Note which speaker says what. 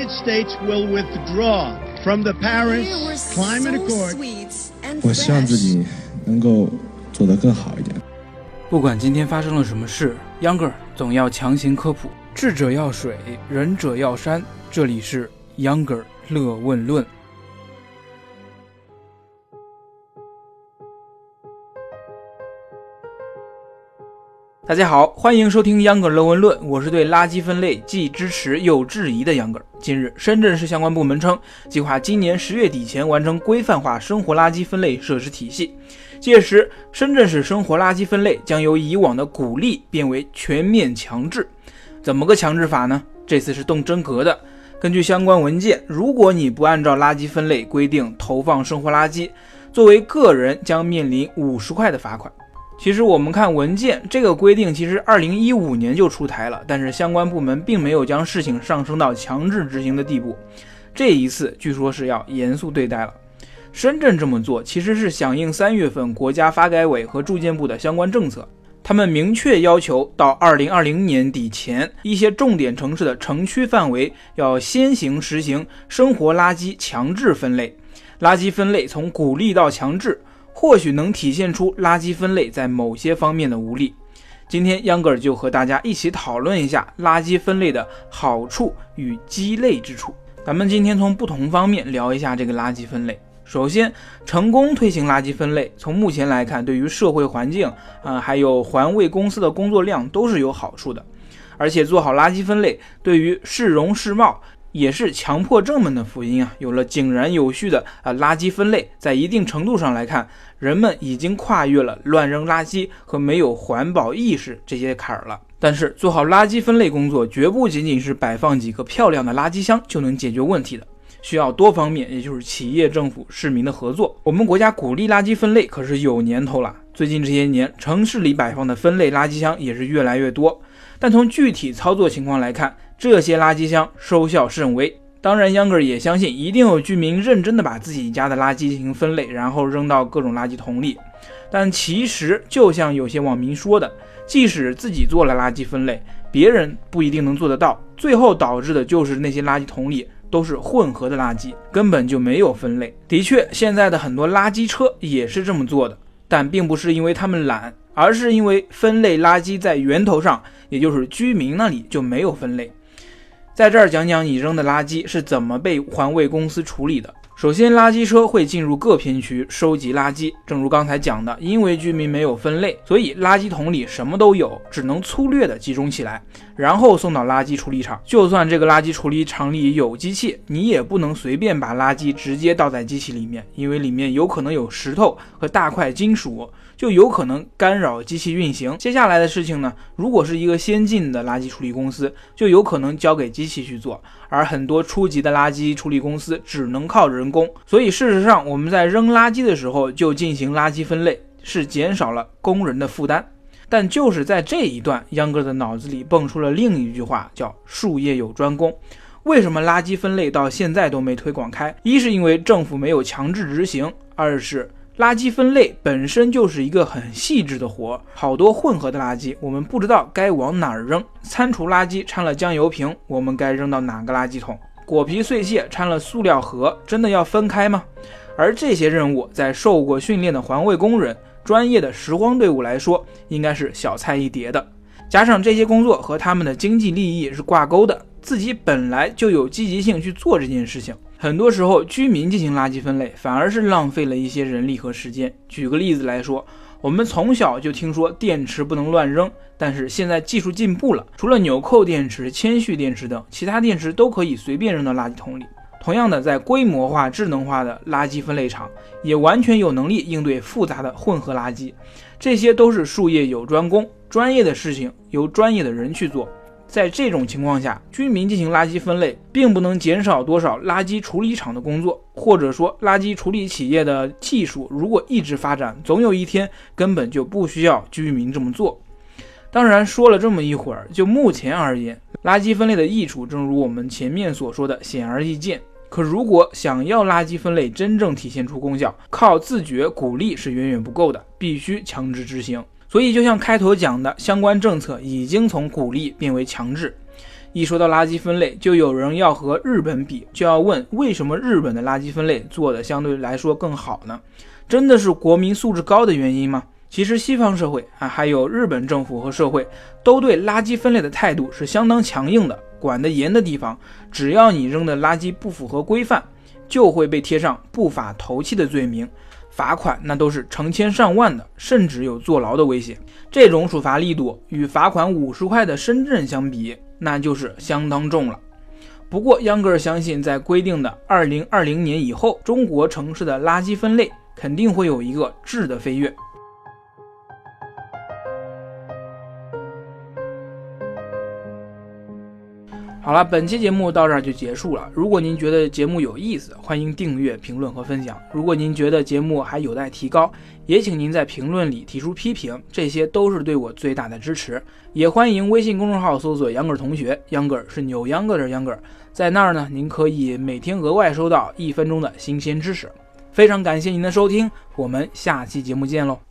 Speaker 1: United States will withdraw from the Paris Climate Accord.
Speaker 2: 我希望自己能够做得更好一点。
Speaker 3: 不管今天发生了什么事，Younger 总要强行科普。智者要水，仁者要山。这里是 Younger 乐问论。大家好，欢迎收听《秧歌乐问论》，我是对垃圾分类既支持又质疑的秧歌。近日，深圳市相关部门称，计划今年十月底前完成规范化生活垃圾分类设施体系，届时深圳市生活垃圾分类将由以往的鼓励变为全面强制。怎么个强制法呢？这次是动真格的。根据相关文件，如果你不按照垃圾分类规定投放生活垃圾，作为个人将面临五十块的罚款。其实我们看文件，这个规定其实二零一五年就出台了，但是相关部门并没有将事情上升到强制执行的地步。这一次据说是要严肃对待了。深圳这么做其实是响应三月份国家发改委和住建部的相关政策，他们明确要求到二零二零年底前，一些重点城市的城区范围要先行实行生活垃圾强制分类，垃圾分类从鼓励到强制。或许能体现出垃圾分类在某些方面的无力。今天秧歌尔就和大家一起讨论一下垃圾分类的好处与鸡肋之处。咱们今天从不同方面聊一下这个垃圾分类。首先，成功推行垃圾分类，从目前来看，对于社会环境啊，还有环卫公司的工作量都是有好处的。而且做好垃圾分类，对于市容市貌。也是强迫症们的福音啊！有了井然有序的啊垃圾分类，在一定程度上来看，人们已经跨越了乱扔垃圾和没有环保意识这些坎儿了。但是做好垃圾分类工作，绝不仅仅是摆放几个漂亮的垃圾箱就能解决问题的，需要多方面，也就是企业、政府、市民的合作。我们国家鼓励垃圾分类可是有年头了，最近这些年，城市里摆放的分类垃圾箱也是越来越多。但从具体操作情况来看，这些垃圾箱收效甚微。当然，秧歌儿也相信，一定有居民认真的把自己家的垃圾进行分类，然后扔到各种垃圾桶里。但其实，就像有些网民说的，即使自己做了垃圾分类，别人不一定能做得到。最后导致的就是那些垃圾桶里都是混合的垃圾，根本就没有分类。的确，现在的很多垃圾车也是这么做的，但并不是因为他们懒，而是因为分类垃圾在源头上，也就是居民那里就没有分类。在这儿讲讲你扔的垃圾是怎么被环卫公司处理的。首先，垃圾车会进入各片区收集垃圾。正如刚才讲的，因为居民没有分类，所以垃圾桶里什么都有，只能粗略的集中起来，然后送到垃圾处理厂。就算这个垃圾处理厂里有机器，你也不能随便把垃圾直接倒在机器里面，因为里面有可能有石头和大块金属。就有可能干扰机器运行。接下来的事情呢，如果是一个先进的垃圾处理公司，就有可能交给机器去做；而很多初级的垃圾处理公司只能靠人工。所以事实上，我们在扔垃圾的时候就进行垃圾分类，是减少了工人的负担。但就是在这一段，秧歌的脑子里蹦出了另一句话，叫“术业有专攻”。为什么垃圾分类到现在都没推广开？一是因为政府没有强制执行，二是。垃圾分类本身就是一个很细致的活，好多混合的垃圾，我们不知道该往哪儿扔。餐厨垃圾掺了酱油瓶，我们该扔到哪个垃圾桶？果皮碎屑掺了塑料盒，真的要分开吗？而这些任务，在受过训练的环卫工人、专业的拾荒队伍来说，应该是小菜一碟的。加上这些工作和他们的经济利益是挂钩的，自己本来就有积极性去做这件事情。很多时候，居民进行垃圾分类，反而是浪费了一些人力和时间。举个例子来说，我们从小就听说电池不能乱扔，但是现在技术进步了，除了纽扣电池、铅蓄电池等，其他电池都可以随便扔到垃圾桶里。同样的，在规模化、智能化的垃圾分类厂，也完全有能力应对复杂的混合垃圾。这些都是术业有专攻，专业的事情由专业的人去做。在这种情况下，居民进行垃圾分类，并不能减少多少垃圾处理厂的工作，或者说，垃圾处理企业的技术如果一直发展，总有一天根本就不需要居民这么做。当然，说了这么一会儿，就目前而言，垃圾分类的益处，正如我们前面所说的，显而易见。可如果想要垃圾分类真正体现出功效，靠自觉鼓励是远远不够的，必须强制执行。所以，就像开头讲的，相关政策已经从鼓励变为强制。一说到垃圾分类，就有人要和日本比，就要问为什么日本的垃圾分类做的相对来说更好呢？真的是国民素质高的原因吗？其实西方社会啊，还有日本政府和社会，都对垃圾分类的态度是相当强硬的。管得严的地方，只要你扔的垃圾不符合规范，就会被贴上不法投弃的罪名，罚款那都是成千上万的，甚至有坐牢的危险。这种处罚力度与罚款五十块的深圳相比，那就是相当重了。不过，央格尔相信，在规定的二零二零年以后，中国城市的垃圾分类肯定会有一个质的飞跃。好了，本期节目到这儿就结束了。如果您觉得节目有意思，欢迎订阅、评论和分享。如果您觉得节目还有待提高，也请您在评论里提出批评，这些都是对我最大的支持。也欢迎微信公众号搜索“秧歌同学”，秧歌是扭秧歌的秧歌，在那儿呢，您可以每天额外收到一分钟的新鲜知识。非常感谢您的收听，我们下期节目见喽。